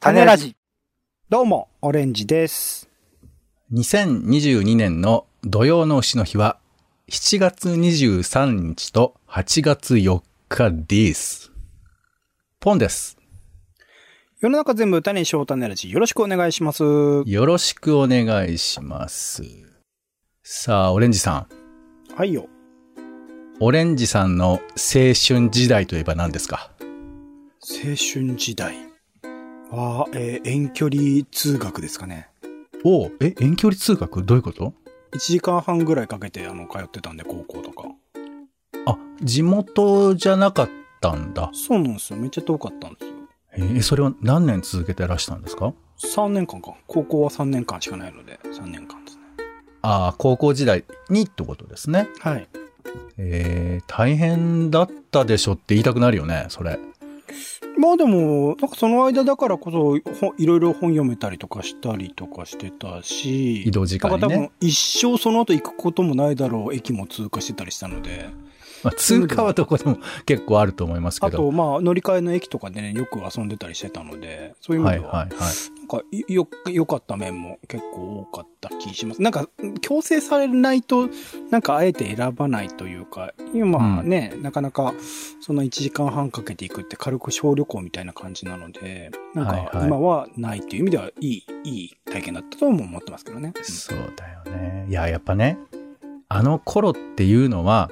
種ラジ。どうも、オレンジです。2022年の土曜の牛の日は7月23日と8月4日です。ポンです。世の中全部種にしよう種ラジ。よろしくお願いします。よろしくお願いします。さあ、オレンジさん。はいよ。オレンジさんの青春時代といえば何ですか？青春時代。は、えー遠距離通学ですかね。おうえ、遠距離通学？どういうこと？1時間半ぐらいかけて、あの、通ってたんで、高校とか。あ、地元じゃなかったんだ。そうなんですよ。めっちゃ遠かったんですよ。えーそれを何年続けてらしたんですか？3年間か。高校は3年間しかないので、3年間ですね。ああ、高校時代にってことですね。はい。えー、大変だったでしょって言いたくなるよね、それ。まあでも、なんかその間だからこそ、ほいろいろ本読めたりとかしたりとかしてたし、移動時間にね。多分一生その後行くこともないだろう駅も通過してたりしたので、まあ、通過はどこでも結構あると思いますけど。あとまあ乗り換えの駅とかでね、よく遊んでたりしてたので、そういう意味では、はいはいはい。なんかよ、良かった面も結構多かった気します。なんか、強制されないと、なんかあえて選ばないというか、今ね、なかなかその1時間半かけていくって軽く小旅行みたいな感じなので、なんか今はないっていう意味では、いい、いい体験だったとも思ってますけどね。そうだよね。いや、やっぱね、あの頃っていうのは、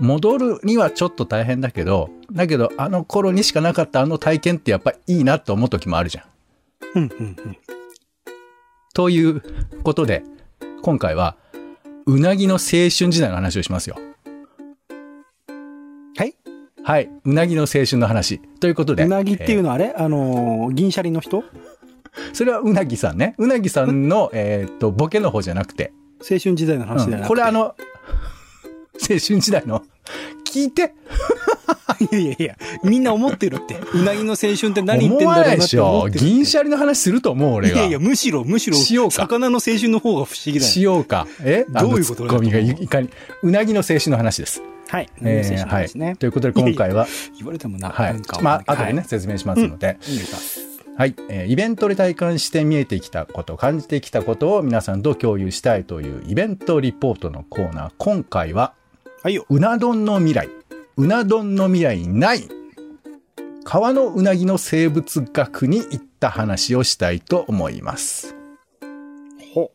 戻るにはちょっと大変だけど、だけどあの頃にしかなかったあの体験ってやっぱいいなと思う時もあるじゃん。うん、うん、うん。ということで、今回は、うなぎの青春時代の話をしますよ。はいはい。うなぎの青春の話。ということで。うなぎっていうの、のはあれ？あのー、銀シャリの人？それはうなぎさんね。うなぎさんの、えーっと、ボケの方じゃなくて。青春時代の話じゃなくて、うんこれあの、青春時代の、聞いて。いやいやいや、みんな思ってるって。うなぎの青春って何言ってんだろうなってないでしょ。思ってるって。銀シャリの話すると思う、俺が。いやいや、むしろ、むしろ、しようか魚の青春の方が不思議だよ。しようか。え？どういうことあのツッコミがいいかに。うなぎの青春の話です。はい。うなぎの青春の話ですね。はい。ということで今回は、言われてもな、はいなんか。まあ、後でね、はい説明しますので。お願いします。はい、えーイベントで体感して見えてきたこと、感じてきたことを皆さんと共有したいというイベントリポートのコーナー。今回は、はいよ。うな丼の未来。うな丼の未来ない。川のうなぎの生物学に行った話をしたいと思います。ほ。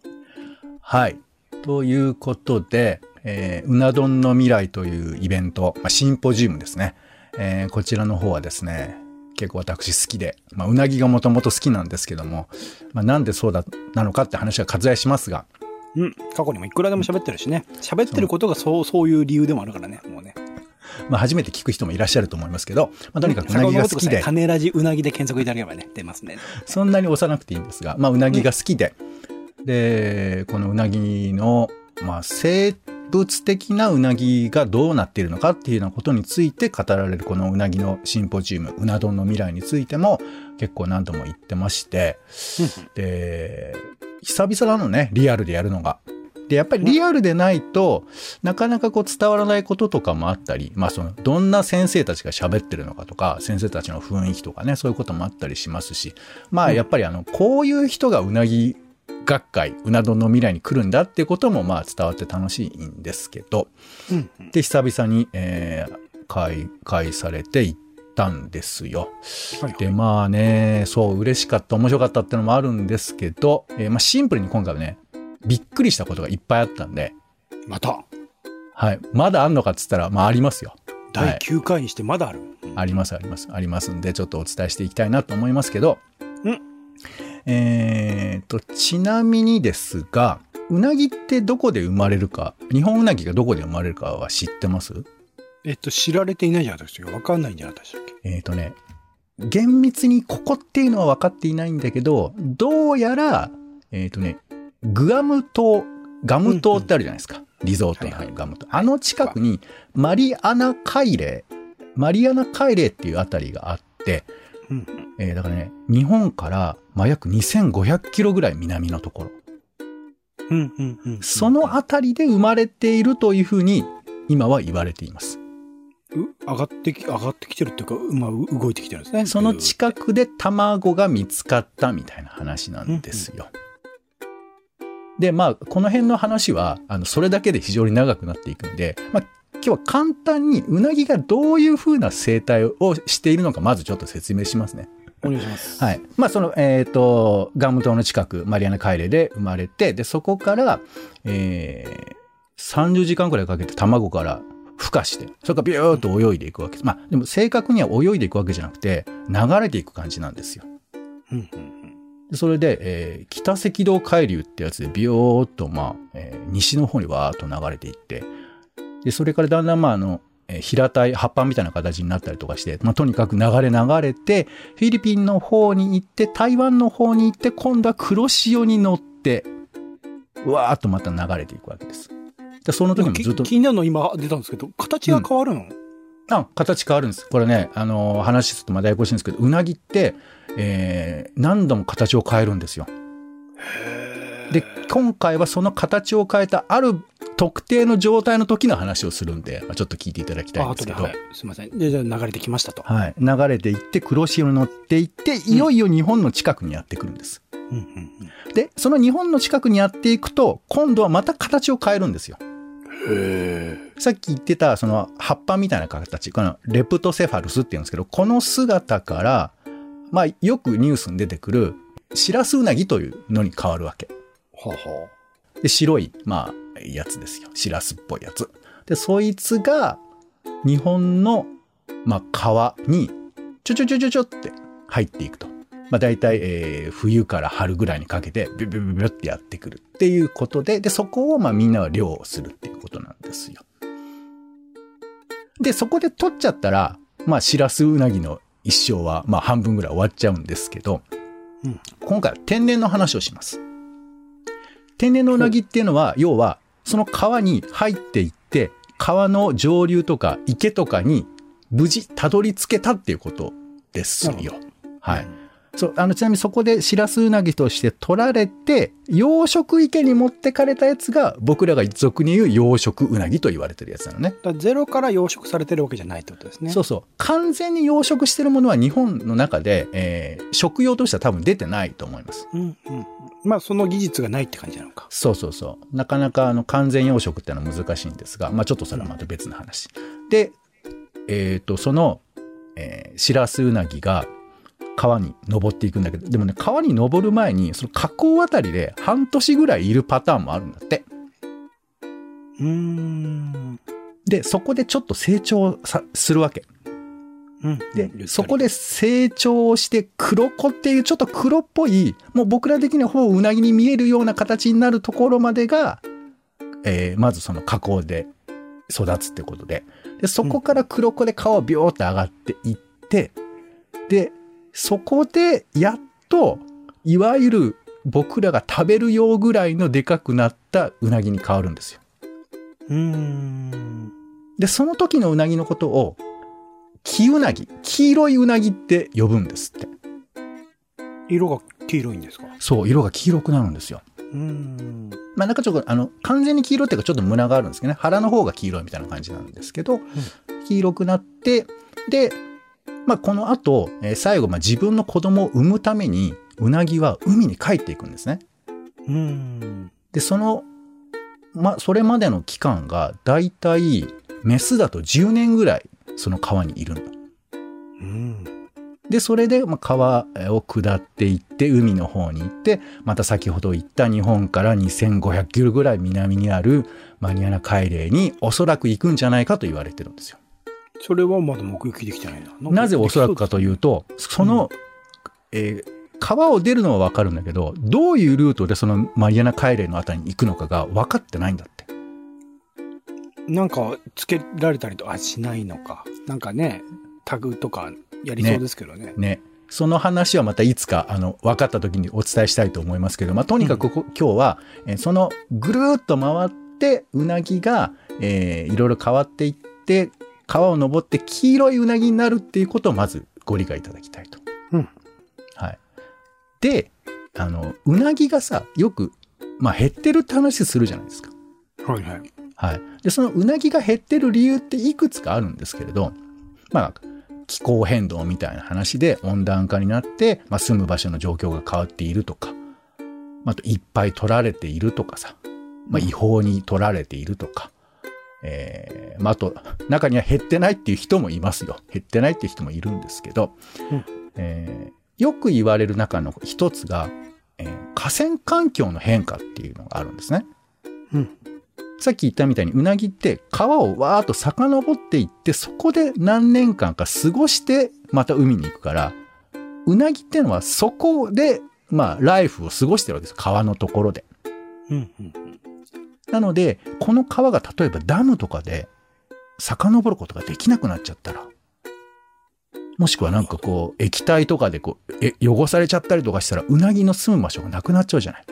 はい。ということで、えーうな丼の未来というイベント、まあ、シンポジウムですね。えーこちらの方はですね、結構私好きで、まあ、うなぎがもともと好きなんですけども、まあ、なんでそうだ、なのかって話は割愛しますが、うん。過去にもいくらでも喋ってるしね。喋ってることがそう、そういう理由でもあるからね。もうね。まあ、初めて聞く人もいらっしゃると思いますけど、まあ、とにかくうなぎが好きで、種ラジうなぎで検索いただければね、出ますね。そんなに押さなくていいんですが、まあ、うなぎが好きで、で、このうなぎの、まあ、生物的なうなぎがどうなっているのかっていうようなことについて語られるこのうなぎのシンポジウム、うな丼の未来についても結構何度も言ってまして、で、久々なのね、リアルでやるのが。で、やっぱりリアルでないと、なかなかこう伝わらないこととかもあったり、まあその、どんな先生たちが喋ってるのかとか、先生たちの雰囲気とかね、そういうこともあったりしますし、まあやっぱりあの、こういう人がうなぎ学会、うな丼の未来に来るんだっていうこともまあ伝わって楽しいんですけど、うん。うんで、久々に、えー開会されて行ったんですよ。はいはいで、まあね、そう、嬉しかった、面白かったってのもあるんですけど、えーまあシンプルに今回はね、びっくりしたことがいっぱいあったんで、また、はい。まだあんのかっつったら、まあありますよ。第9回にしてまだある？うんあります、あります。ありますんで、ちょっとお伝えしていきたいなと思いますけど、うんえーと、ちなみにですが、うなぎってどこで生まれるか、日本うなぎがどこで生まれるかは知ってます？えっと、知られていないじゃないですか。わかんないんじゃなかったでしたっけ？えーとね、厳密にここっていうのは分かっていないんだけど、どうやら、えーとね、グアム島、ガム島ってあるじゃないですか。リゾートのはいはいガム島。あの近くにマリアナ海嶺、マリアナ海嶺っていうあたりがあって、うん。えーだからね、日本から、まあ、約2500キロぐらい南のところ。うん、うん、うん。そのあたりで生まれているというふうに、今は言われています。う上がってき、上がってきてるっていうか、まあ、う動いてきてるんですね。その近くで卵が見つかったみたいな話なんですよ。で、まあ、この辺の話は、あの、それだけで非常に長くなっていくんで、まあ、今日は簡単にうなぎがどういう風な生態をしているのか、まずちょっと説明しますね。お願いします。はい。まあ、その、えっ、と、ガム島の近く、マリアナ海嶺で生まれて、で、そこから、えー、30時間くらいかけて卵から孵化して、それからビューっと泳いでいくわけです。まあ、でも正確には泳いでいくわけじゃなくて、流れていく感じなんですよ。それで、えー北赤道海流ってやつでビヨーっと、まあ、えー西の方にわーっと流れていって、で、それからだんだん、まあ、あの、えー平たい葉っぱみたいな形になったりとかして、まあ、とにかく流れ流れて、フィリピンの方に行って、台湾の方に行って、今度は黒潮に乗って、わーっとまた流れていくわけです。で、その時もずっとき、気になるの今出たんですけど、形が変わるの、あ、形変わるんです。これね、あのー話するとまだややこしいんですけど、うなぎって、えー何度も形を変えるんですよ。で、今回はその形を変えたある特定の状態の時の話をするんで、まあちょっと聞いていただきたいんあ、ですけど、はい。すいません。で、じゃあ流れてきましたと。はい。流れていって、黒潮に乗っていって、いよいよ日本の近くにやってくるんです。うんうんで、その日本の近くにやっていくと、今度はまた形を変えるんですよ。さっき言ってた、その葉っぱみたいな形、このレプトセファルスって言うんですけど、この姿から、まあ、よくニュースに出てくる、シラスウナギというのに変わるわけ。ははで、白い、まあ、やつですよ。シラスっぽいやつ。で、そいつが、日本の、まあ、川に、ちょちょちょちょちょって入っていくと。まあ、大体、えー冬から春ぐらいにかけて、ビュビュビュビュってやってくるっていうことで、で、そこを、まあ、みんなは漁をするっていうことなんですよ。で、そこで取っちゃったら、まあ、シラスウナギの一生は、まあ、半分ぐらい終わっちゃうんですけど、うん今回は天然の話をします。天然のうなぎっていうのは、要は、その川に入っていって、川の上流とか池とかに無事たどり着けたっていうことですよ。はい。そう、あの、ちなみにそこでシラスウナギとして取られて、養殖池に持ってかれたやつが、僕らが俗に言う養殖ウナギと言われてるやつなのね。だゼロから養殖されてるわけじゃないってことですね。そうそう。完全に養殖してるものは日本の中で、えー食用としては多分出てないと思います。うんうん。まあ、その技術がないって感じなのか。そうそうそう。なかなかあの完全養殖ってのは難しいんですが、まあちょっとそれはまた別の話。で、えっ、と、その、えー、シラスウナギが川に登っていくんだけど、でもね、川に登る前に、その河口あたりで半年ぐらいいるパターンもあるんだって。うーん。で、そこでちょっと成長さするわけ。うん。で、そこで成長して黒子っていうちょっと黒っぽい、もう僕ら的にはほぼうなぎに見えるような形になるところまでが、えーまずその加工で育つってことで。で、そこから黒子で皮をビョーって上がっていって、で、そこでやっと、いわゆる僕らが食べるようぐらいのでかくなったうなぎに変わるんですよ。うーん。で、その時のうなぎのことを、黄うなぎ、黄色いうなぎって呼ぶんですって。色が黄色いんですか？そう、色が黄色くなるんですよ。うーん。まあなんかちょっと、あの、完全に黄色っていうかちょっとムラがあるんですけどね。腹の方が黄色いみたいな感じなんですけど、黄色くなって、で、まあこの後、えー最後、まあ自分の子供を産むために、うなぎは海に帰っていくんですね。うーん。で、その、まあそれまでの期間が、だいたい、メスだと10年ぐらい、その川にいるの。うん。で、それで、まあ、川を下っていって、海の方に行って、また先ほど言った日本から2500キロぐらい南にあるマニアナ海嶺におそらく行くんじゃないかと言われてるんですよ。それはまだ目撃できてないな。なぜおそらくかというと。と、その、えー川を出るのはわかるんだけど、どういうルートでそのマリアナ海嶺のあたりに行くのかが分かってないんだって。なんか、つけられたりとかしないのか。なんかね、タグとかやりそうですけどね。ね。その話はまたいつか、あの、分かった時にお伝えしたいと思いますけど、まあ、とにかくここ、今日は、えーそのぐるーっと回って、うなぎが、えーいろいろ変わっていって、川を登って黄色いうなぎになるっていうことをまずご理解いただきたいと。うんはい。で、あの、うなぎがさ、よく、まあ、減ってるって話するじゃないですか。はいはい。はい。で、そのうなぎが減ってる理由っていくつかあるんですけれど、まあ、気候変動みたいな話で温暖化になって、まあ、住む場所の状況が変わっているとか、まあ、あといっぱい取られているとかさ、まあ、違法に取られているとか、えーまあ、あと、中には減ってないっていう人もいますよ。減ってないっていう人もいるんですけど、うんえーよく言われる中の一つが、えー河川環境の変化っていうのがあるんですね。うん。さっき言ったみたいにうなぎって川をわーっと遡っていってそこで何年間か過ごしてまた海に行くからうなぎっていうのはそこでまあライフを過ごしてるわけです川のところで。うん。うん。なのでこの川が例えばダムとかで遡ることができなくなっちゃったらもしくはなんかこう液体とかでこうえ汚されちゃったりとかしたらうなぎの住む場所がなくなっちゃうじゃない。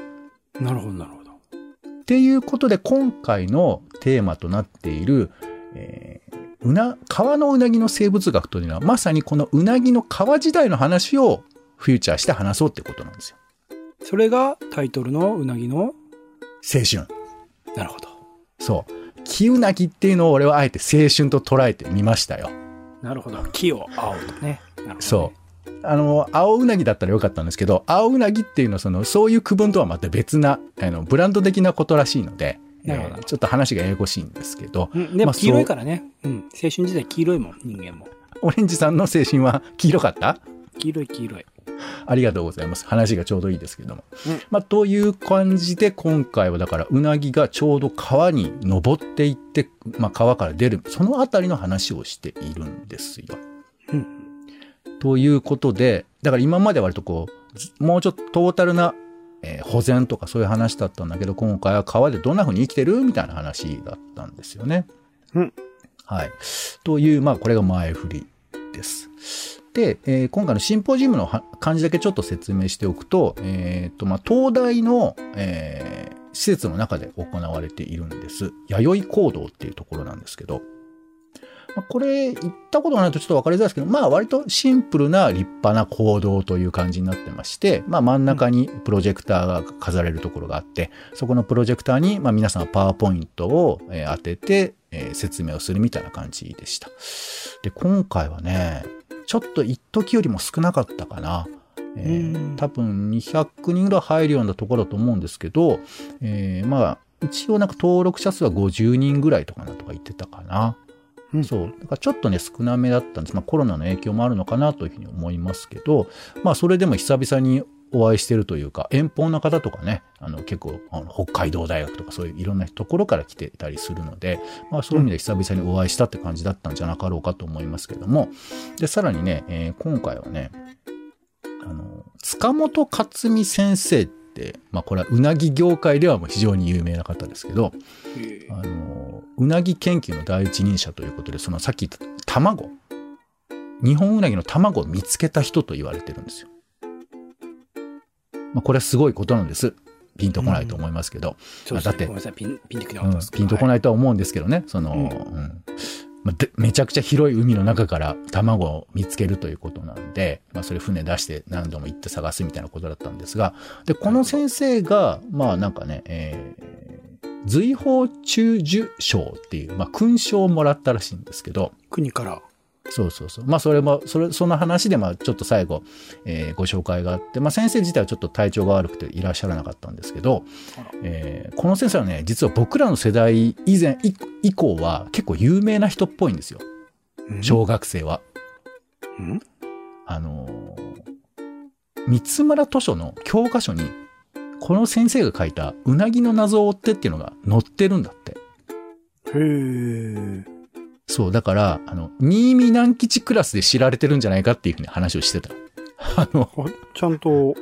なるほど、なるほど。っていうことで今回のテーマとなっている、えーうな、川のうなぎの生物学というのはまさにこのうなぎの川時代の話をフューチャーして話そうってことなんですよ。それがタイトルのうなぎの、青春。なるほど。そう。木うなぎっていうのを俺はあえて青春と捉えてみましたよ。なるほど。木を青とね。ねそう。あの、青うなぎだったらよかったんですけど、青うなぎっていうのはその、そういう区分とはまた別な、あの、ブランド的なことらしいので、えーちょっと話がややこしいんですけど、うん、でまあも黄色いからね。うん。青春時代黄色いもん、人間も。オレンジさんの青春は黄色かった？黄色い黄色い。ありがとうございます。話がちょうどいいですけども。うんまあ、という感じで今回はだからうなぎがちょうど川に登っていって、まあ、川から出る、そのあたりの話をしているんですよ。うん。ということで、だから今までは割とこう、ずもうちょっとトータルな、えー保全とかそういう話だったんだけど、今回は川でどんな風に生きてるみたいな話だったんですよね。うん。はい。という、まあ、これが前振りです。で、えー今回のシンポジウムのは漢字だけちょっと説明しておくと、えっ、と、まあ、東大の、えー施設の中で行われているんです。弥生行動っていうところなんですけど、まあこれ、行ったことがないとちょっと分かりづらいですけど、まあ割とシンプルな立派な行動という感じになってまして、まあ真ん中にプロジェクターが飾れるところがあって、そこのプロジェクターに、まあ皆さんがパワーポイントを当てて、え説明をするみたいな感じでした。で、今回はね、ちょっと一時よりも少なかったかな。えーうん多分200人ぐらい入るようなところだと思うんですけど、えーまあ、一応なんか登録者数は50人ぐらいとかなとか言ってたかな。うんそう。だからちょっとね、少なめだったんです。まあコロナの影響もあるのかなというふうに思いますけど、まあそれでも久々にお会いしてるというか、遠方の方とかね、あの結構あの北海道大学とかそういういろんなところから来てたりするので、まあそういう意味で久々にお会いしたって感じだったんじゃなかろうかと思いますけども、で、さらにね、えー今回はね、あの、塚本克美先生って、まあこれはうなぎ業界ではもう非常に有名な方ですけど、あの、うなぎ研究の第一人者ということで、そのさっき言った卵。日本うなぎの卵を見つけた人と言われてるんですよ。まあ、これはすごいことなんです。ピンとこないと思いますけど。そうですだってねごめんなさい、ピン、ピンときなうんかったです。ピンとこい。ないとは思うんですけどね。その、うんうんまあでめちゃくちゃ広い海の中から卵を見つけるということなんで、まあ、それ船出して何度も行って探すみたいなことだったんですが、で、この先生が、まあなんかね、えー、随宝中受賞っていう、まあ勲章をもらったらしいんですけど、国から。そうそうそう。まあそれも、それ、その話でまあちょっと最後、えーご紹介があって、まあ先生自体はちょっと体調が悪くていらっしゃらなかったんですけどえーこの先生はね、実は僕らの世代以前、い以降は結構有名な人っぽいんですよ。うん？小学生は。うん？あのー三村図書の教科書に、この先生が書いたうなぎの謎を追ってっていうのが載ってるんだって。へえ。そう、だから、あの、新見南吉クラスで知られてるんじゃないかっていうふうに話をしてた。あの、ちゃんと、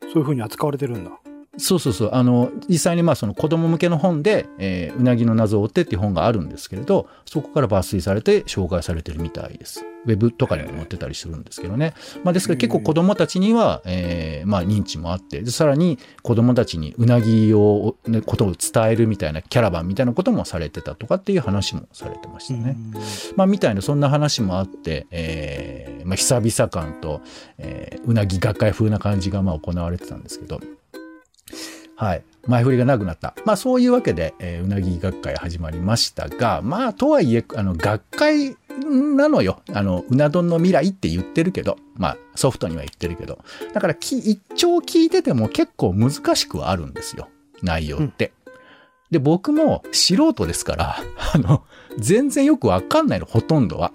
そういうふうに扱われてるんだ。そうそうそう。あの、実際にまあその子供向けの本で、えーうなぎの謎を追ってっていう本があるんですけれど、そこから抜粋されて紹介されてるみたいです。ウェブとかにも載ってたりするんですけどね。まあですから結構子供たちには、えーまあ認知もあって、でさらに子供たちにうなぎを、ね、ことを伝えるみたいなキャラバンみたいなこともされてたとかっていう話もされてましたね。まあ、みたいな、そんな話もあって、えーまあ、久々感と、えーうなぎ学会風な感じが、まあ、行われてたんですけど、はい。前振りがなくなった。まあそういうわけで、えーうなぎ学会始まりましたが、まあとはいえ、あの、学会なのよ。あの、うな丼の未来って言ってるけど、まあソフトには言ってるけど。だからき、一丁聞いてても結構難しくはあるんですよ。内容って。で、僕も素人ですから、あの、全然よくわかんないの、ほとんどは。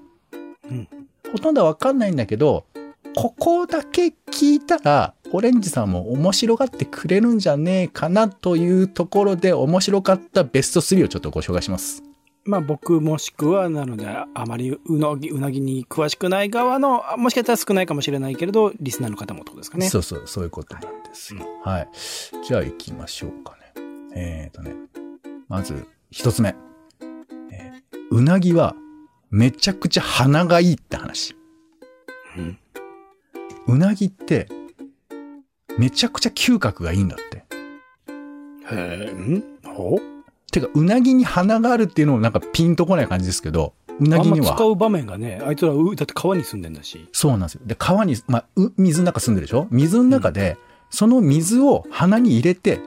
うん。ほとんどはわかんないんだけど、ここだけ聞いたら、オレンジさんも面白がってくれるんじゃねえかなというところで面白かったベスト3をちょっとご紹介します。まあ僕もしくは、なので、あまりうなぎ、うなぎに詳しくない側の、あもしかしたら少ないかもしれないけれど、リスナーの方もってことですかね。そうそう、そういうことなんですよ。はい。じゃあ行きましょうかね。えーとね、まず一つ目。えーうなぎはめちゃくちゃ鼻がいいって話。うん。うなぎってめちゃくちゃ嗅覚がいいんだって。へえ、ん？ほてか、うなぎに鼻があるっていうのもなんかピンとこない感じですけど、うなぎには。ま使う場面がね、あいつら、うだって川に住んでんだし。そうなんですよ。で、川に、まあ、う水の中住んでるでしょ？水の中で、その水を鼻に入れて、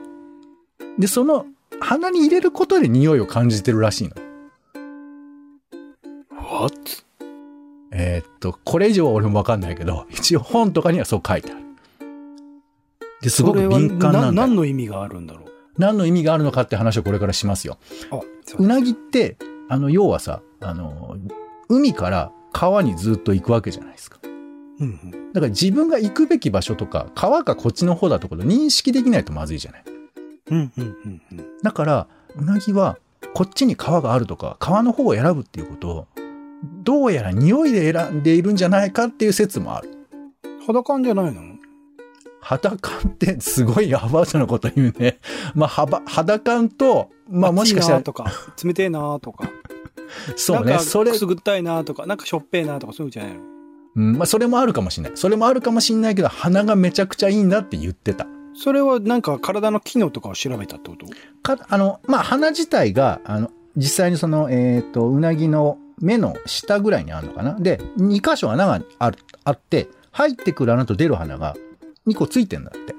で、その鼻に入れることで匂いを感じてるらしいの。What? えーっと、これ以上は俺もわかんないけど、一応本とかにはそう書いてある。で、すごく敏感なんだよ何の意味があるんだろう？何の意味があるのかって話をこれからしますよ。ううなぎって、あの、要はさ、あの、海から川にずっと行くわけじゃないですか。うんうん。だから自分が行くべき場所とか、川がこっちの方だとか認識できないとまずいじゃない。うんうんうんうん。だから、うなぎは、こっちに川があるとか、川の方を選ぶっていうことを、どうやら匂いで選んでいるんじゃないかっていう説もある。裸んじゃないの？肌感ってすごいアバウトなこと言うね。まあ、肌、肌感と、まあもしかしたらとか、冷てえなとか。そうね、それく、すぐったいなとか、なんかしょっぺえなとか、そういうんじゃないの？うん、まあそれもあるかもしれない。それもあるかもしれないけど、鼻がめちゃくちゃいいんだって言ってた。それはなんか体の機能とかを調べたってこと？か、あの、まあ、鼻自体が、あの、実際にその、えっ、と、うなぎの目の下ぐらいにあるのかな？で、2箇所穴がある、あって、入ってくる穴と出る穴が2個ついてんだって。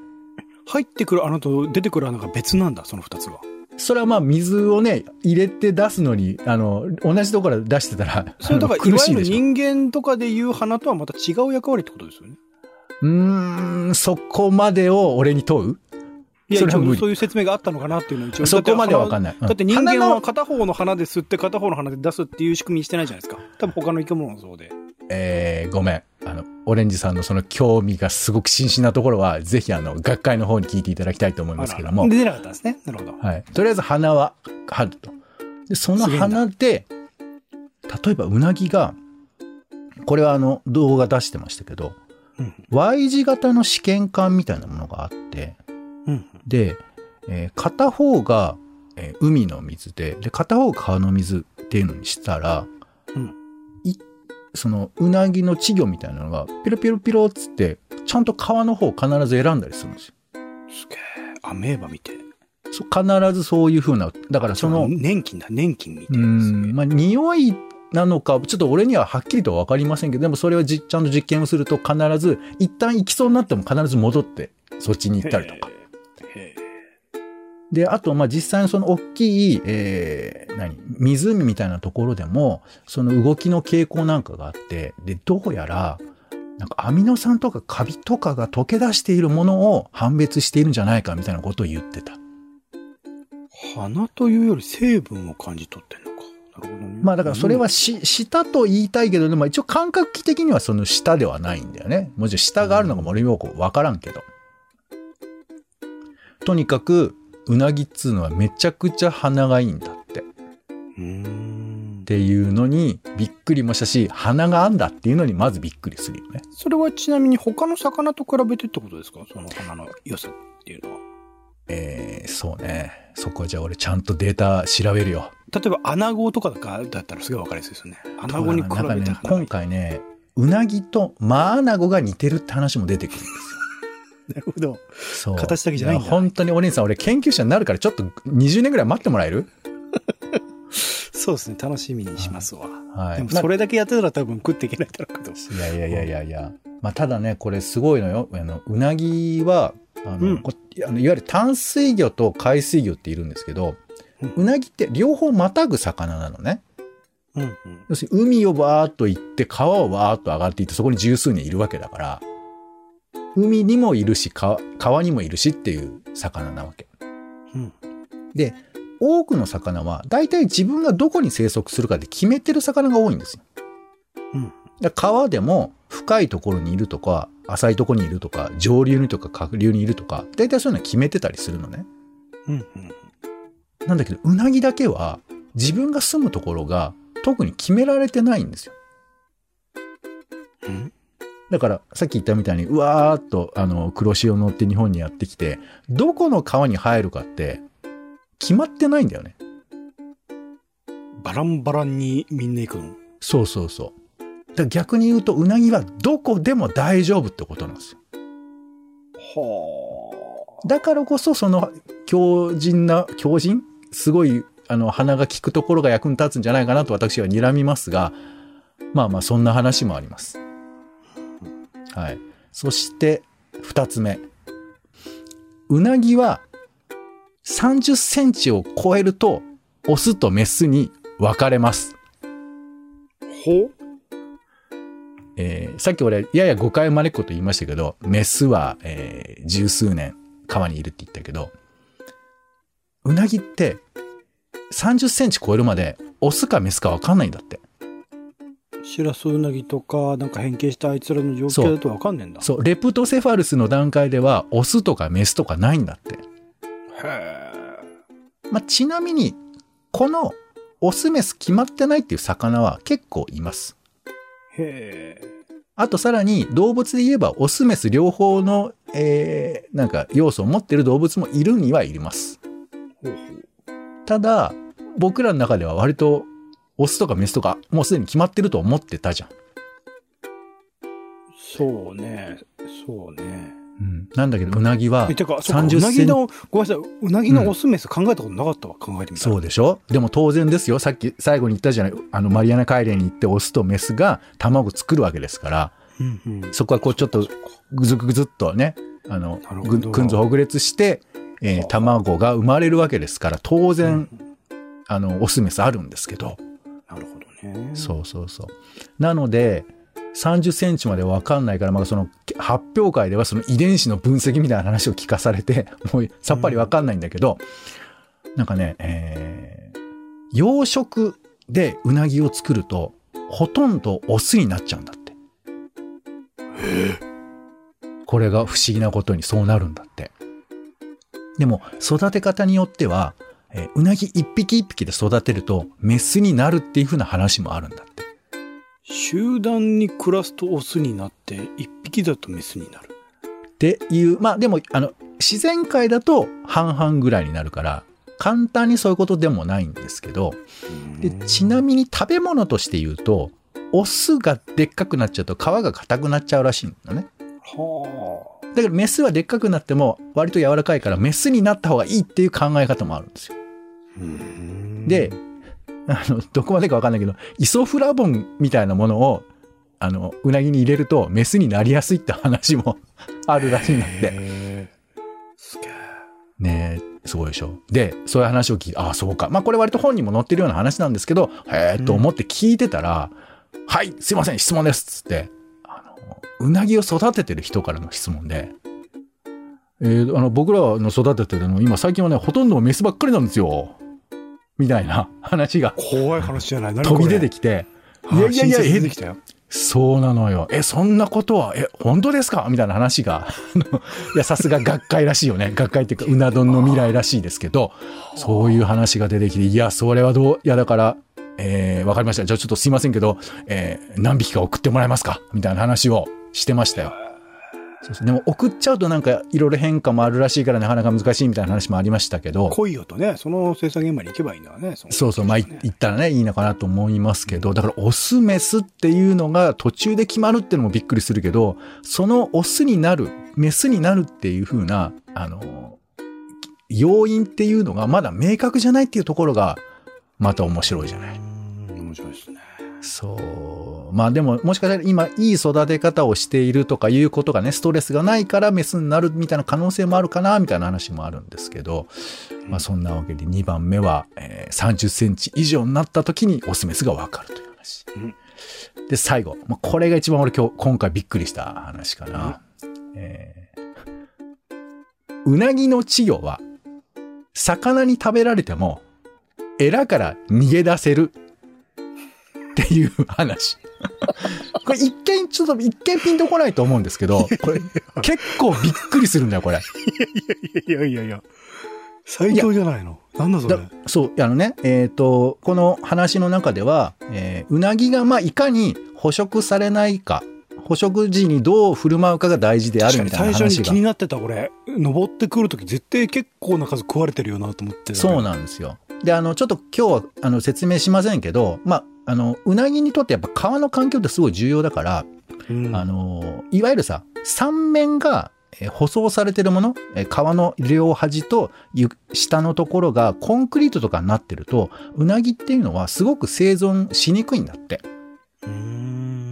入ってくる穴と出てくる穴が別なんだ、その二つが。それはまあ、水をね、入れて出すのに、あの、同じところで出してたら、それだから、いわゆる。人間とかでいう花とはまた違う役割ってことですよね。うーん、そこまでを俺に問う？いや、そそういう説明があったのかなっていうのを一応。そこまではわかんんない。うんだって人間は片方の花で吸って片方の花で出すっていう仕組みにしてないじゃないですか。多分他の生き物もそうで。えー、ごめん。あの、オレンジさんのその興味がすごく真摯なところは、ぜひあの、学会の方に聞いていただきたいと思いますけども。で出なかったんですね。なるほど。はい。とりあえず鼻はあると。で、その鼻で、例えばうなぎが、これはあの動画出してましたけど、うん。Y 字型の試験管みたいなものがあって、うん。で、えー片方が、えー海の水で、で、片方が川の水っていうのにしたら、うんいそのうなぎの稚魚みたいなのが、ピロピロピロっつって、ちゃんと川の方を必ず選んだりするんですよ。すげえ。アメーバ見て。そう必ずそういう風な、だからその、年金だ、年金見て。うすげえん、まあ、匂いなのか、ちょっと俺にははっきりとは分かりませんけど、でもそれはじちゃんと実験をすると必ず、一旦行きそうになっても必ず戻って、そっちに行ったりとか。で、あと、まあ、実際にその大きい、えー、何、湖みたいなところでも、その動きの傾向なんかがあって、で、どうやら、なんかアミノ酸とかカビとかが溶け出しているものを判別しているんじゃないかみたいなことを言ってた。え花というより成分を感じ取ってんのか。なるほどね。まあだからそれはし、舌と言いたいけど、でも一応感覚器的にはその舌ではないんだよね。もちろん舌があるのかも俺よくわからんけど。とにかく、うなぎっつうのはめちゃくちゃ鼻がいいんだって。っ。ていうのにびっくりもしたし、鼻があんだっていうのにまずびっくりするよね。それはちなみに他の魚と比べてってことですか？その花の良さっていうのは。えー、そうね。そこじゃあ俺ちゃんとデータ調べるよ。例えば、アナゴとかだったらすげえわかりやすいですよね。アナゴに比べてなんかね、今回ね、うなぎとマアナゴが似てるって話も出てくるんですよ。なるほど。そう。形だけじゃないんだや本当にお姉さん、俺研究者になるからちょっと20年ぐらい待ってもらえる？そうですね。楽しみにしますわ。はい。でもそれだけやってたら多分食っていけないだろうけど。いやいやいやいやいや。まあ、ただね、これすごいのよ。あの、うなぎは、あの、うんこあのいわゆる淡水魚と海水魚っているんですけど、うんうなぎって両方またぐ魚なのね。うんうん。要するに海をバーっと行って川をバーっと上がっていってそこに十数人いるわけだから、海にもいるし川川にもいるしっていう魚なわけ。うん。で、多くの魚は大体自分がどこに生息するかで決めてる魚が多いんですよ。うん。川でも深いところにいるとか、浅いところにいるとか、上流にとか下流にいるとか、大体そういうのは決めてたりするのね。うん。うん。なんだけど、うなぎだけは自分が住むところが特に決められてないんですよ。うん。だから、さっき言ったみたいに、うわーっと、あの、黒潮乗って日本にやってきて、どこの川に入るかって、決まってないんだよね。バランバランにみんな行くの？そうそうそう。だ逆に言うと、うなぎはどこでも大丈夫ってことなんですよ。はだからこそ、その、強靭な、強靭？すごい、あの、鼻が利くところが役に立つんじゃないかなと私は睨みますが、まあまあ、そんな話もあります。はい。そして、二つ目。うなぎは、30センチを超えると、オスとメスに分かれます。ほえーさっき俺、やや誤解を招くこと言いましたけど、メスは、えー十数年川にいるって言ったけど、うなぎって30センチ超えるまでオスかメスか分かんないんだって。シラスウナギとか、なんか変形したあいつらの状況だとわかんねえんだ。そう、レプトセファルスの段階ではオスとかメスとかないんだって。へえ。まあ、ちなみに、このオスメス決まってないっていう魚は結構います。へえ。あとさらに動物で言えばオスメス両方の、えー、なんか要素を持ってる動物もいるにはいります。ほうほう。ただ、僕らの中では割とオスとかメスとかもうすでに決まってると思ってたじゃん。そうね。そうね。うん。なんだけど、うなぎはえ、てか、そうか、30うなセンぎの、ごめんなさい、うなぎのオスメス考えたことなかったわ、考えてみたら。そうでしょ？でも当然ですよ。さっき最後に言ったじゃない。あの、マリアナ海嶺に行ってオスとメスが卵作るわけですから、うんうん。そこはこうちょっとぐずぐずっとね、あのくんずほぐれつして、えー卵が生まれるわけですから、当然、あの、オスメスあるんですけどね。そうそうそう。なので、30センチまでわかんないから、まあその発表会ではその遺伝子の分析みたいな話を聞かされて、もうさっぱりわかんないんだけど、なんかね、えー、養殖でうなぎを作ると、ほとんどオスになっちゃうんだって。これが不思議なことにそうなるんだって。でも、育て方によっては、えーうなぎ一匹一匹で育てると、メスになるっていう風な話もあるんだって。集団に暮らすとオスになって、一匹だとメスになる。っていう、まあでも、あの、自然界だと半々ぐらいになるから、簡単にそういうことでもないんですけど、で、ちなみに食べ物として言うと、オスがでっかくなっちゃうと皮が硬くなっちゃうらしいのね。はだけどメスはでっかくなっても割と柔らかいからメスになった方がいいっていう考え方もあるんですよ。で、あの、どこまでかわかんないけど、イソフラボンみたいなものを、あの、うなぎに入れるとメスになりやすいって話も あるらしいんだって。すげえ。ねえ、すごいでしょ。で、そういう話を聞いて、ああ、そうか。まあ、これ割と本にも載ってるような話なんですけど、へえ、と思って聞いてたら、はい、すいません、質問です。つって、あの、うなぎを育ててる人からの質問で、えーあの、僕らの育ててるの、今最近はね、ほとんどメスばっかりなんですよ。みたいな話が怖い話じゃない。何飛び出てききて、いいやいやいや出てきたよ。そうなのよ。え、そんなことは、え、本当ですか？みたいな話が、いや、さすが学会らしいよね。学会っていうか、うな丼の未来らしいですけど、そういう話が出てきて、いや、それはどう、いや、だから、えー、わかりました。じゃあちょっとすいませんけど、えー、何匹か送ってもらえますか？みたいな話をしてましたよ。そうそうでも送っちゃうとなんかいろいろ変化もあるらしいからなかなか難しいみたいな話もありましたけど、来いよとね、その生産現場に行けばいいんだわね。そのそうそう、まあ、い言ったらね、いいのかなと思いますけど、だから、オス、メスっていうのが途中で決まるっていうのもびっくりするけど、そのオスになる、メスになるっていう風な、あの、要因っていうのがまだ明確じゃないっていうところが、また面白いじゃない。うん面白いですね。そう。まあでも、もしかしたら今、いい育て方をしているとかいうことがね、ストレスがないからメスになるみたいな可能性もあるかな、みたいな話もあるんですけど、まあそんなわけで2番目は、えー30センチ以上になった時にオスメスがわかるという話。うんで、最後。まあ、これが一番俺今日、今回びっくりした話かな。えーうなぎの稚魚は、魚に食べられても、エラから逃げ出せるっていう話。これ一見、ちょっと一見ピンとこないと思うんですけど、これ結構びっくりするんだよ、これ。いやいやいや。最強じゃないの？なんだそれ？だ。そう、あのね、えっ、と、この話の中では、えーうなぎが、まあ、いかに捕食されないか、捕食時にどう振る舞うかが大事であるみたいな話が最初に気に。なってた俺、登ってくるとき絶対結構な数食われてるよなと思ってたそうなんですよ。で、あの、ちょっと今日は、あの、説明しませんけど、まあ、あの、うなぎにとってやっぱ川の環境ってすごい重要だから、うんあの、いわゆるさ、三面がえー舗装されてるもの、えー川の両端とゆ下のところがコンクリートとかになってると、うなぎっていうのはすごく生存しにくいんだって。うーん。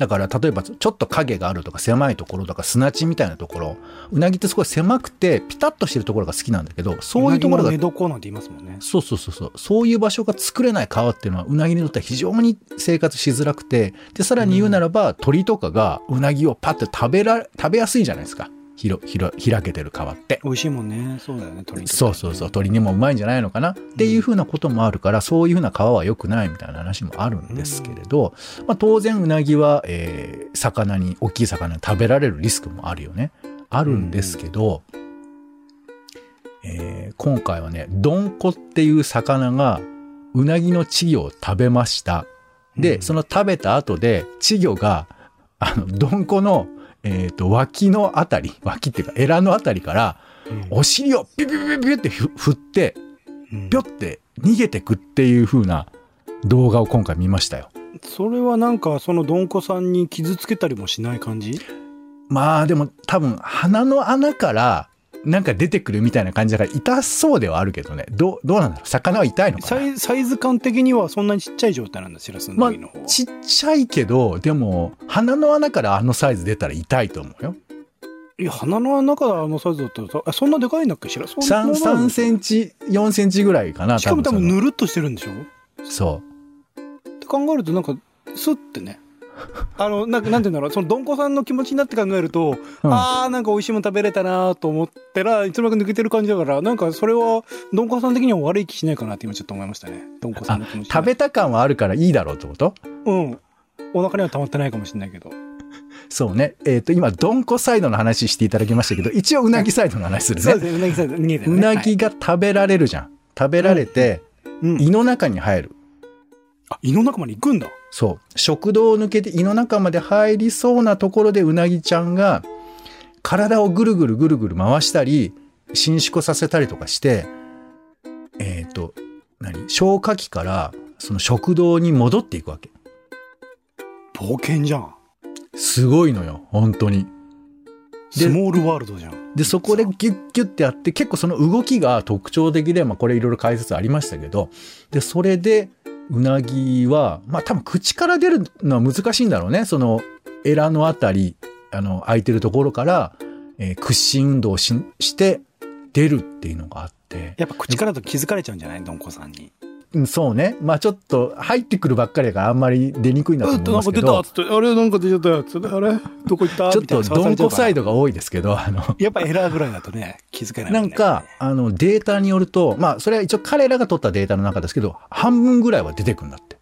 だから例えばちょっと影があるとか狭いところとか砂地みたいなところ、うなぎってすごい狭くてピタッとしてるところが好きなんだけど、そういうところが寝床なんて言いますもんね。そうそうそうそう。そういう場所が作れない川っていうのは、うなぎにとっては非常に生活しづらくて、で、さらに言うならば、鳥とかがうなぎをパッて食べら、食べやすいじゃないですか。広、広、開けてる川って。美味しいもんね。そうだよね、鳥とかねそうそうそう。鳥にもうまいんじゃないのかなっていうふうなこともあるから、そういうふうな川は良くないみたいな話もあるんですけれど、まあ当然うなぎは、えー魚に、大きい魚に食べられるリスクもあるよね。あるんですけど、えー今回はね、ドンコっていう魚がうなぎの稚魚を食べました。で、うんその食べた後で稚魚が、あの、ドンコの、えっ、と、脇のあたり、脇っていうか、エラのあたりから、お尻をピュピュピュピュってふ振って、うん。ぴょって逃げてくっていう風な動画を今回見ましたよ。それはなんか、そのどんこさんに傷つけたりもしない感じ？まあでも多分鼻の穴からなんか出てくるみたいな感じだから痛そうではあるけどね。どう、どうなんだろう？魚は痛いのかな？サイサイズ感的にはそんなにちっちゃい状態なんだ、しらすのの方は。ちっちゃいけど、でも鼻の穴からあのサイズ出たら痛いと思うよ。いや、鼻の中であのサイズだったらそんなでかいんだっけしらそん？3、そんな3センチ、4センチぐらいかな。しかも多分ぬるっとしてるんでしょ？そって考えるとなんか、スッてね。あの、なんか、なんて言うんだろう、その、どんこさんの気持ちになって考えると、うんあー、なんか美味しいもの食べれたなと思ったら、いつの間にか抜けてる感じだから、なんかそれは、どんこさん的には悪い気しないかなって今ちょっと思いましたね。どんこさんの気持、ち。食べた感はあるからいいだろうってこと？うん。お腹には溜まってないかもしれないけど。そうね。えっ、と、今、ドンコサイドの話していただきましたけど、一応うなぎサイドの話するね。そうですね、うなぎさん、逃げてるねうなぎが食べられるじゃん。食べられて、はいうん。胃の中に入る。あ、胃の中まで行くんだ。そう。食道を抜けて胃の中まで入りそうなところでうなぎちゃんが体をぐるぐるぐるぐる回したり、伸縮させたりとかして、えっ、と、何？消化器からその食道に戻っていくわけ。冒険じゃん。すごいのよ、本当に。でスモールワールドじゃん。で、そこでギュッギュッてやって、結構その動きが特徴的で、まあこれいろいろ解説ありましたけど、で、それで、うなぎは、まあ多分口から出るのは難しいんだろうね。その、エラのあたり、あの、空いてるところから、えー屈伸運動しして、出るっていうのがあって、やっぱ口からと気づかれちゃうんじゃない？どんこさんに。うんそうね。まあちょっと入ってくるばっかりだからあんまり出にくいんだと思いますけどなんか出たっ、つって、あれなんか出ちゃったよっつあれ？どこ行った？ちょっとドンコサイド。ドが多いですけど、あの、やっぱエラーぐらいだとね、気づけないもね、なんか、あの、データによると、まあ、それは一応彼らが取ったデータの中ですけど、半分ぐらいは出てくるんだって。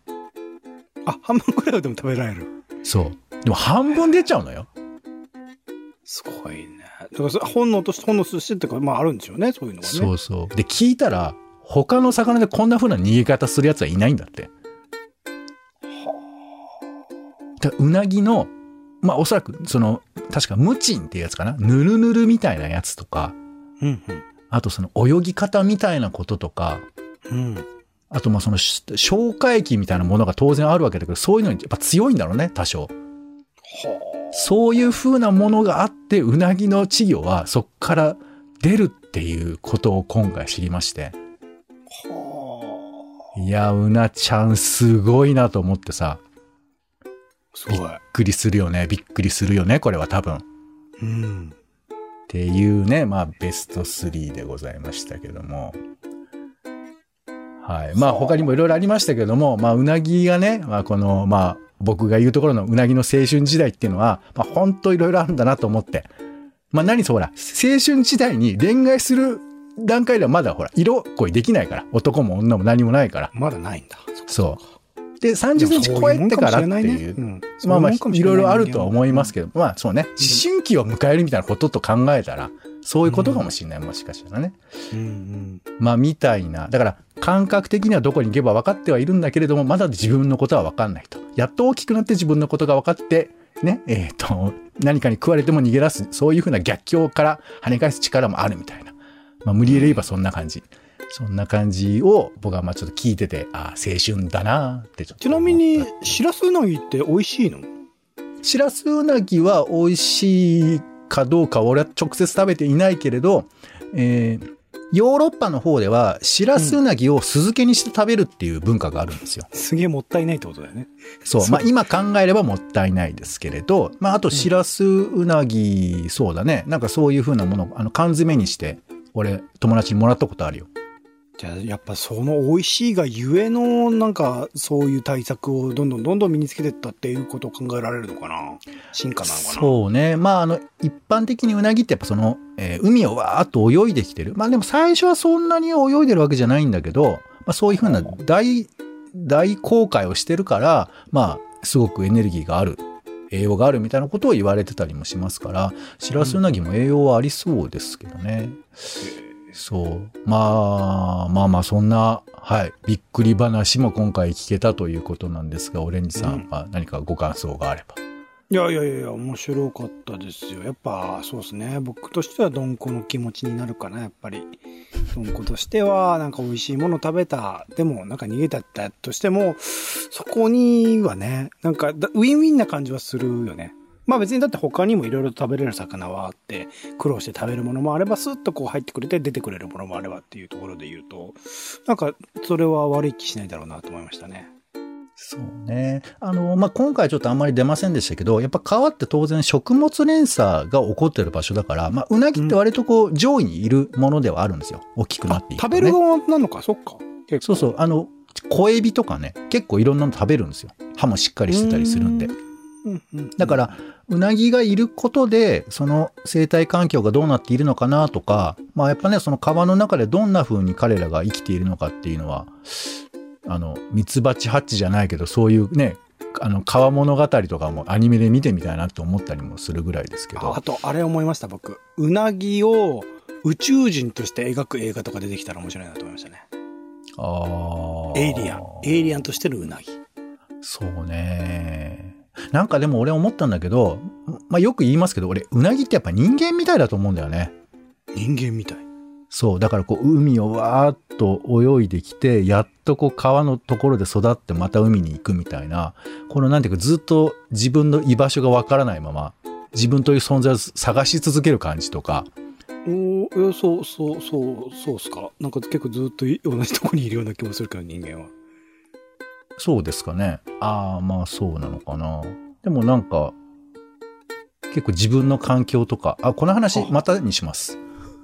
あ、半分ぐらいはでも食べられる。そう。でも半分出ちゃうのよ。すごいね。だからそ本能として、本能としてっていうか、まああるんでしょうね、そういうのがね。そうそう。で、聞いたら、他の魚でこんな風な逃げ方するやつはいないんだって。だうなぎの、まあ、おそらく、その、確かムチンっていうやつかな？ぬるぬるみたいなやつとか、うんあとその泳ぎ方みたいなこととか、うん。うん。あとまあそのし消化液みたいなものが当然あるわけだけど、そういうのにやっぱ強いんだろうね、多少。はそういう風なものがあって、うなぎの稚魚はそっから出るっていうことを今回知りまして。いや、うなちゃんすごいなと思ってさ。びっくりするよね。びっくりするよね。これは多分。っうん。ていうね、まあ、ベスト3でございましたけども。はい。まあ、他にもいろいろありましたけども、まあ、うなぎがね、まあ、この、まあ、僕が言うところのうなぎの青春時代っていうのは、まあ、本当いろいろあるんだなと思って。まあ、何そうほら、青春時代に恋愛する段階ではまだほら、色恋できないから。男も女も何もないから。まだないんだ。そう。で、30センチ超えてからっていう。まあまあ、いろいろあるとは思いますけど、まあそうね、思春期を迎えるみたいなことと考えたら、そういうことかもしれない、もしかしたらね。うんうん。まあみたいな。だから、感覚的にはどこに行けば分かってはいるんだけれども、まだ自分のことは分かんないと。やっと大きくなって自分のことが分かって、ね、えっ、と、何かに食われても逃げ出す、そういうふうな逆境から跳ね返す力もあるみたいな。まあ無理やり言えばそんな感じ。そんな感じを僕はまあちょっと聞いてて、ああ、青春だなってちょっとちなみに、しらすうなぎって美味しいの？しらすうなぎは美味しいかどうか俺は直接食べていないけれど、えーヨーロッパの方ではしらすうなぎを酢漬けにして食べるっていう文化があるんですよ。すげえもったいないってことだよね。そう。まあ今考えればもったいないですけれど、まああとしらすうなぎ、そうだね。なんかそういう風なもの、あの缶詰にして、俺友達にもらったことあるよ。じゃあ、やっぱその美味しいがゆえの、なんか、そういう対策をどんどんどんどん身につけてったっていうことを考えられるのかな？進化なのかな？そうね。まあ、あの、一般的にうなぎってやっぱその、えー海をわーっと泳いできてる。まあでも最初はそんなに泳いでるわけじゃないんだけど、まあそういうふうな大、大航海をしてるから、まあ、すごくエネルギーがある。栄養があるみたいなことを言われてたりもしますから、しらすうなぎも栄養はありそうですけどね。そう。まあ、まあまあ、そんな、はい、びっくり話も今回聞けたということなんですが、オレンジさんは何かご感想があれば。いやいやいや、面白かったですよ。やっぱ、そうですね。僕としてはどんこの気持ちになるかな、やっぱり。どんことしては、なんか美味しいもの食べた。でも、なんか逃げたったとしても、そこにはね、なんか、ウィンウィンな感じはするよね。まあ別にだって他にもいろいろ食べれる魚はあって、苦労して食べるものもあれば、スッとこう入ってくれて出てくれるものもあればっていうところで言うと、なんか、それは悪い気しないだろうなと思いましたね。そうね。あの、まあ、今回ちょっとあんまり出ませんでしたけど、やっぱ川って当然食物連鎖が起こってる場所だから、まあ、うなぎって割とこう上位にいるものではあるんですよ。大きくなっていくと、ね。食べる側なのか、そっか。そうそう。あの、小エビとかね、結構いろんなの食べるんですよ。歯もしっかりしてたりするんで。だから、うなぎがいることで、その生態環境がどうなっているのかなとか、まあやっぱね、その川の中でどんな風に彼らが生きているのかっていうのは、あの、ミツバチハッチじゃないけど、そういうね、あの、川物語とかもアニメで見てみたいなって思ったりもするぐらいですけどああ。と、あれ思いました、僕。うなぎを宇宙人として描く映画とか出てきたら面白いなと思いましたね。あーエイリアン。エイリアンとしてのうなぎ。そうね。なんかでも俺思ったんだけど、まあよく言いますけど、俺、うなぎってやっぱ人間みたいだと思うんだよね。人間みたい。そう。だからこう、海をわーっと泳いできて、やっとこう、川のところで育ってまた海に行くみたいな、このなんていうか、ずっと自分の居場所がわからないまま、自分という存在を探し続ける感じとか、おーえそう、そう、そう、そうっすか？なんか結構ずっとい同じとこにいるような気もするけど、人間は。そうですかね。ああ、まあそうなのかな。でもなんか、結構自分の環境とか、あ、この話またにします。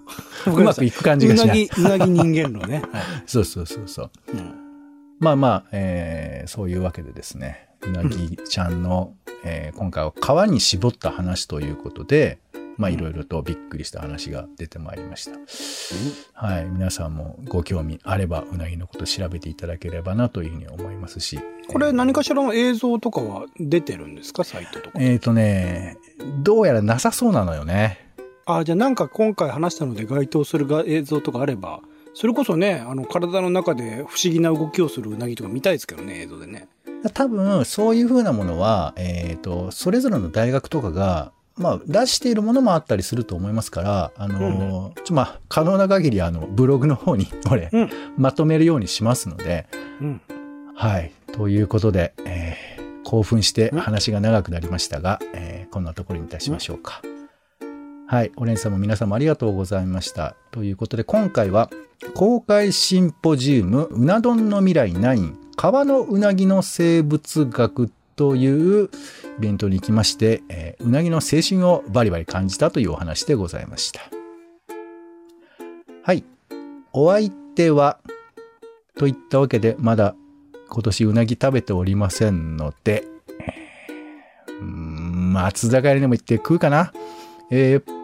うまくいく感じがしない。うなぎ、うなぎ人間論ね。はいそうそうそうそう。うんまあまあ、えーそういうわけでですね、うなぎちゃんの、えー今回は川に絞った話ということで、まあいろいろとびっくりした話が出てまいりました。はい。皆さんもご興味あれば、うなぎのこと調べていただければなというふうに思いますし。これ何かしらの映像とかは出てるんですか？サイトとか。えっ、とね、どうやらなさそうなのよね。あ、じゃあなんか今回話したので該当するが映像とかあれば、それこそね、あの体の中で不思議な動きをするうなぎとか見たいですけどね、映像でね。多分、そういうふうなものは、えっ、と、それぞれの大学とかが、まあ、出しているものもあったりすると思いますから、あのーちょまあ、可能な限り、あの、ブログの方に、これ、うんまとめるようにしますので、うん。はい。ということで、えー興奮して話が長くなりましたが、えーこんなところにいたしましょうか。はい。オレンさんも皆さんもありがとうございました。ということで、今回は、公開シンポジウム、うな丼の未来9、川のうなぎの生物学というイベントに行きまして、えーうなぎの青春をバリバリ感じたというお話でございました。はい。お相手は、といったわけで、まだ今年うなぎ食べておりませんので、うん松坂屋でも行って食うかな。えー、